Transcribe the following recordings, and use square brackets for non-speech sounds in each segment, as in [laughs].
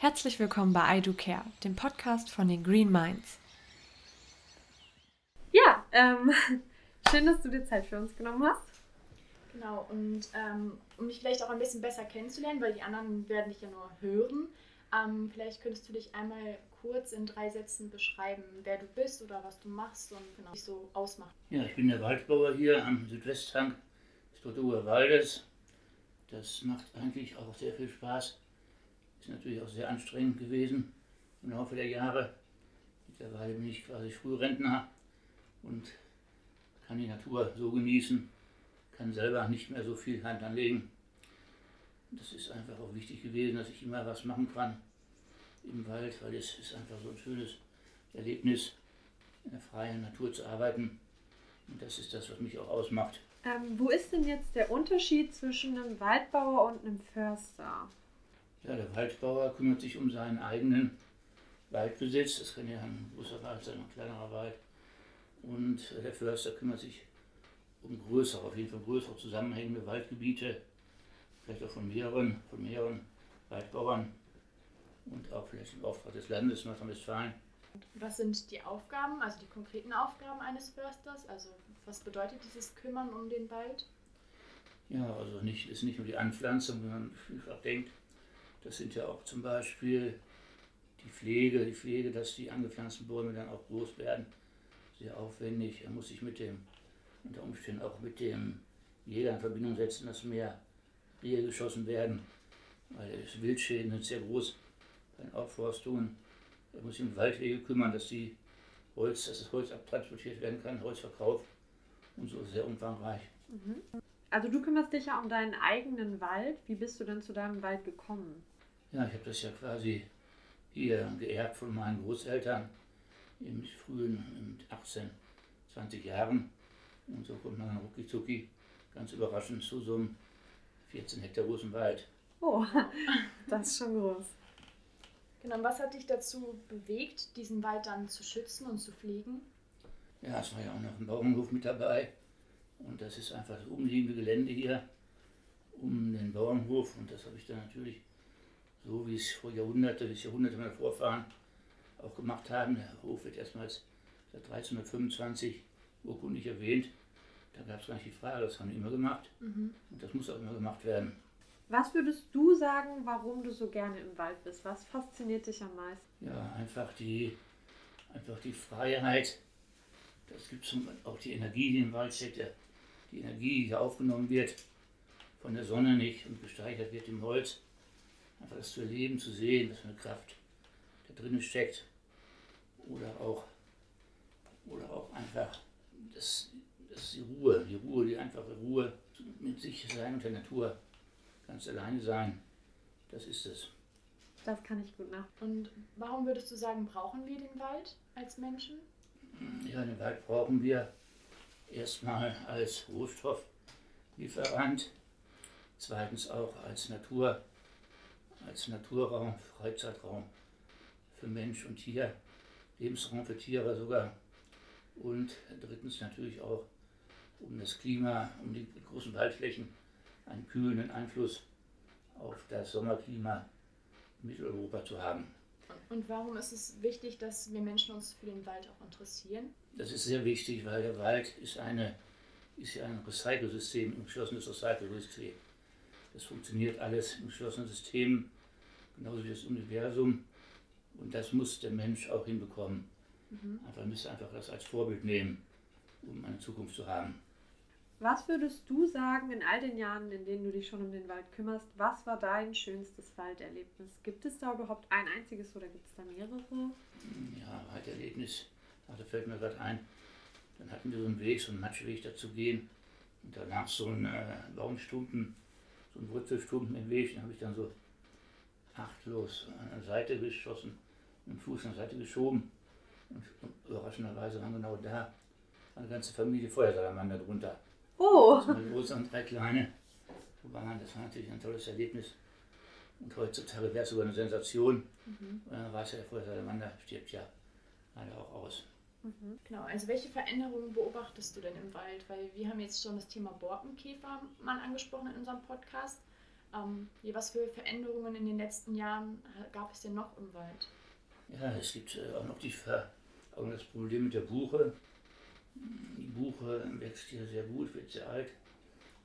Herzlich willkommen bei I Do Care, dem Podcast von den Green Minds. Ja, ähm, [laughs] schön, dass du dir Zeit für uns genommen hast. Genau, und ähm, um dich vielleicht auch ein bisschen besser kennenzulernen, weil die anderen werden dich ja nur hören, ähm, vielleicht könntest du dich einmal kurz in drei Sätzen beschreiben, wer du bist oder was du machst und genau dich so ausmacht. Ja, ich bin der Waldbauer hier am Südwesthang des Dottower Waldes. Das macht eigentlich auch sehr viel Spaß. Ist natürlich auch sehr anstrengend gewesen im Laufe der Jahre. Mittlerweile bin ich quasi Frührentner und kann die Natur so genießen, kann selber nicht mehr so viel Hand anlegen. Das ist einfach auch wichtig gewesen, dass ich immer was machen kann im Wald, weil es ist einfach so ein schönes Erlebnis, in der freien Natur zu arbeiten. Und das ist das, was mich auch ausmacht. Ähm, wo ist denn jetzt der Unterschied zwischen einem Waldbauer und einem Förster? Ja, der Waldbauer kümmert sich um seinen eigenen Waldbesitz. Das kann ja ein großer Wald sein, ein kleinerer Wald. Und der Förster kümmert sich um größere, auf jeden Fall größere zusammenhängende Waldgebiete, vielleicht auch von mehreren, von mehreren Waldbauern und auch vielleicht im Auftrag des Landes Nordrhein-Westfalen. Was sind die Aufgaben, also die konkreten Aufgaben eines Försters? Also was bedeutet dieses Kümmern um den Wald? Ja, also nicht, ist nicht nur die Anpflanzung, wie man vielfach denkt. Das sind ja auch zum Beispiel die Pflege, die Pflege, dass die angepflanzten Bäume dann auch groß werden. Sehr aufwendig. Er muss sich mit dem, unter Umständen auch mit dem Jäger in Verbindung setzen, dass mehr Rehe geschossen werden. Weil Wildschäden sind sehr groß bei den Aufforstungen. Er muss sich um Waldwege kümmern, dass die Holz, dass das Holz abtransportiert werden kann, Holzverkauf und so sehr umfangreich. Mhm. Also du kümmerst dich ja um deinen eigenen Wald. Wie bist du denn zu deinem Wald gekommen? Ja, ich habe das ja quasi hier geerbt von meinen Großeltern im frühen, mit 18, 20 Jahren. Und so kommt man dann rucki zucki ganz überraschend zu so einem 14 Hektar großen Wald. Oh, [laughs] das ist schon groß. Genau, und was hat dich dazu bewegt, diesen Wald dann zu schützen und zu pflegen? Ja, es war ja auch noch ein Bauernhof mit dabei. Und das ist einfach das umliegende Gelände hier um den Bauernhof. Und das habe ich dann natürlich, so wie es vor Jahrhunderte, bis Jahrhunderte meiner Vorfahren auch gemacht haben. Der Hof wird erstmals seit 1325 urkundlich erwähnt. Da gab es gar nicht die Frage, das haben die immer gemacht. Mhm. Und das muss auch immer gemacht werden. Was würdest du sagen, warum du so gerne im Wald bist? Was fasziniert dich am meisten? Ja, einfach die, einfach die Freiheit. Das gibt auch die Energie, die im Wald steckt, die Energie, die hier aufgenommen wird von der Sonne nicht und gesteigert wird im Holz. Einfach das zu erleben, zu sehen, was für eine Kraft da drin steckt. Oder auch, oder auch einfach das, das die Ruhe, die Ruhe, die einfache Ruhe mit sich sein und der Natur ganz alleine sein. Das ist es. Das kann ich gut nach. Und warum würdest du sagen, brauchen wir den Wald als Menschen? Ja, den Wald brauchen wir erstmal als Rohstofflieferant, zweitens auch als Natur, als Naturraum, Freizeitraum für Mensch und Tier, Lebensraum für Tiere sogar und drittens natürlich auch um das Klima, um die großen Waldflächen einen kühlenden Einfluss auf das Sommerklima in Mitteleuropa zu haben. Und warum ist es wichtig, dass wir Menschen uns für den Wald auch interessieren? Das ist sehr wichtig, weil der Wald ist, eine, ist ja ein Recycle-System, ein geschlossenes Recycle-System. Das funktioniert alles im geschlossenen System, genauso wie das Universum. Und das muss der Mensch auch hinbekommen. Mhm. Einfach müsste einfach das als Vorbild nehmen, um eine Zukunft zu haben. Was würdest du sagen in all den Jahren, in denen du dich schon um den Wald kümmerst, was war dein schönstes Walderlebnis? Gibt es da überhaupt ein einziges oder gibt es da mehrere? Ja, Walderlebnis, da fällt mir gerade ein. Dann hatten wir so einen Weg, so einen Matschweg dazu gehen und danach so einen äh, Baumstumpen, so einen Wurzelstumpen im Weg, den habe ich dann so achtlos an der Seite geschossen, mit Fuß an der Seite geschoben und überraschenderweise waren genau da eine ganze Familie Feuersalamander drunter. Oh! Zwei große und drei kleine. Das war natürlich ein tolles Erlebnis. Und heutzutage wäre es sogar eine Sensation. Mhm. Und dann weiß ja, der Salamander stirbt ja leider auch aus. Mhm. Genau, also welche Veränderungen beobachtest du denn im Wald? Weil wir haben jetzt schon das Thema Borkenkäfer mal angesprochen in unserem Podcast. Ähm, was für Veränderungen in den letzten Jahren gab es denn noch im Wald? Ja, es gibt äh, auch noch die Ver auch das Problem mit der Buche. Die Buche wächst hier sehr gut, wird sehr alt,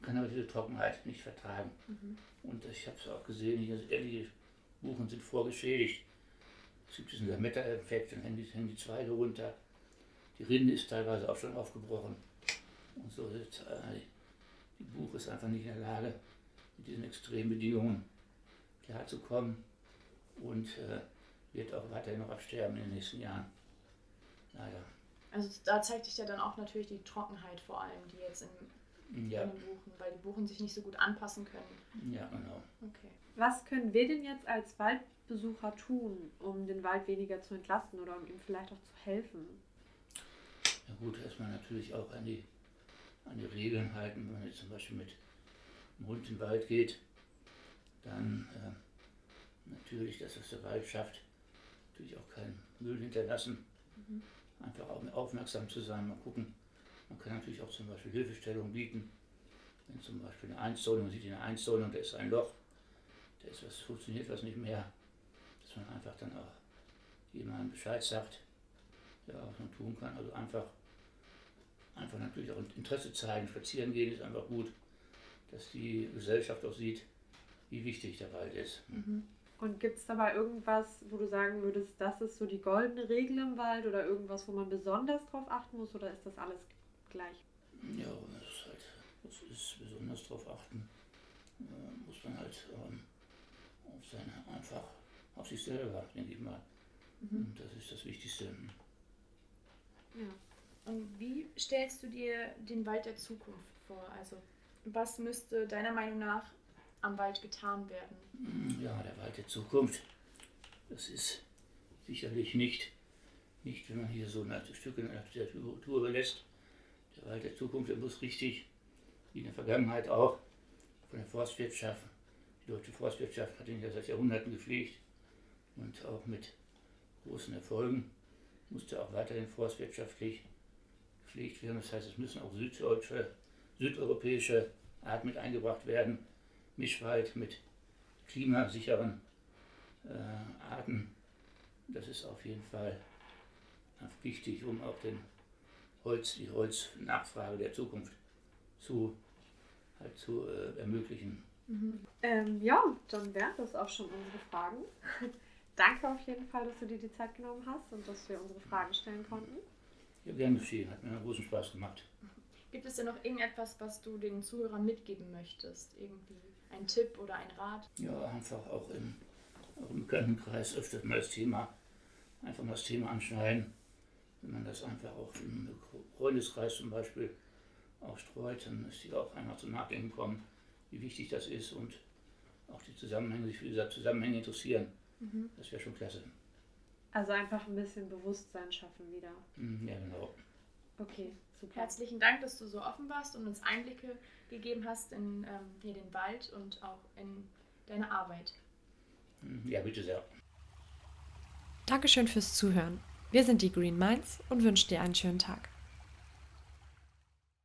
kann aber diese Trockenheit nicht vertragen. Mhm. Und ich habe es auch gesehen, hier sind etliche Buchen sind vorgeschädigt. Es gibt diesen Lametta-Effekt, dann hängen die, hängen die Zweige runter. Die Rinde ist teilweise auch schon aufgebrochen. Und so ist äh, die Buche ist einfach nicht in der Lage, mit diesen extremen Bedingungen klarzukommen und äh, wird auch weiterhin noch absterben in den nächsten Jahren. Leider. Also da zeigt sich ja dann auch natürlich die Trockenheit vor allem, die jetzt in, ja. in den Buchen, weil die Buchen sich nicht so gut anpassen können. Ja, genau. Okay. Was können wir denn jetzt als Waldbesucher tun, um den Wald weniger zu entlasten oder um ihm vielleicht auch zu helfen? Ja gut, erstmal natürlich auch an die, an die Regeln halten, wenn man jetzt zum Beispiel mit dem Hund in den Wald geht, dann äh, natürlich, dass es der Wald schafft, natürlich auch keinen Müll hinterlassen. Mhm. Einfach aufmerksam zu sein, mal gucken. Man kann natürlich auch zum Beispiel Hilfestellung bieten. Wenn zum Beispiel eine Einzone, man sieht eine und da ist ein Loch, da ist was, funktioniert was nicht mehr, dass man einfach dann auch jemandem Bescheid sagt, ja, was man tun kann. Also einfach, einfach natürlich auch Interesse zeigen. Spazieren gehen ist einfach gut, dass die Gesellschaft auch sieht, wie wichtig der Wald ist. Mhm. Und gibt es dabei irgendwas, wo du sagen würdest, das ist so die goldene Regel im Wald oder irgendwas, wo man besonders drauf achten muss oder ist das alles gleich? Ja, das ist halt, das ist besonders drauf achten. Äh, muss man halt ähm, auf seine, einfach auf sich selber, denke ich mal. Mhm. Und das ist das Wichtigste. Ja. Und wie stellst du dir den Wald der Zukunft vor? Also was müsste deiner Meinung nach am Wald getan werden? Hm, ja, der Wald der Zukunft. Das ist sicherlich nicht, nicht wenn man hier so Stücke in der Natur belässt. Der Wald der Zukunft, der muss richtig, wie in der Vergangenheit auch, von der Forstwirtschaft. Die deutsche Forstwirtschaft hat ihn ja seit Jahrhunderten gepflegt und auch mit großen Erfolgen musste auch weiterhin forstwirtschaftlich gepflegt werden. Das heißt, es müssen auch süddeutsche, südeuropäische Arten mit eingebracht werden. Mischwald mit klimasicheren äh, Arten. Das ist auf jeden Fall wichtig, um auch den Holz, die Holznachfrage der Zukunft zu, halt zu äh, ermöglichen. Mhm. Ähm, ja, dann wären das auch schon unsere Fragen. [laughs] Danke auf jeden Fall, dass du dir die Zeit genommen hast und dass wir unsere Fragen stellen konnten. Ja, gern geschehen. Hat mir einen großen Spaß gemacht. Gibt es denn noch irgendetwas, was du den Zuhörern mitgeben möchtest? Irgendwie ein Tipp oder ein Rat? Ja, einfach auch im, auch im Bekanntenkreis öfter mal das Thema, einfach mal das Thema anschneiden. Wenn man das einfach auch im Freundeskreis zum Beispiel auch streut, dann ist die auch einmal zum Nachdenken kommen, wie wichtig das ist und auch die Zusammenhänge, sich für diese Zusammenhänge interessieren. Mhm. Das wäre schon klasse. Also einfach ein bisschen Bewusstsein schaffen wieder. Mhm, ja, genau. Okay, super. Herzlichen Dank, dass du so offen warst und uns Einblicke gegeben hast in ähm, hier den Wald und auch in deine Arbeit. Mhm, ja, bitte sehr. Dankeschön fürs Zuhören. Wir sind die Green Minds und wünschen dir einen schönen Tag.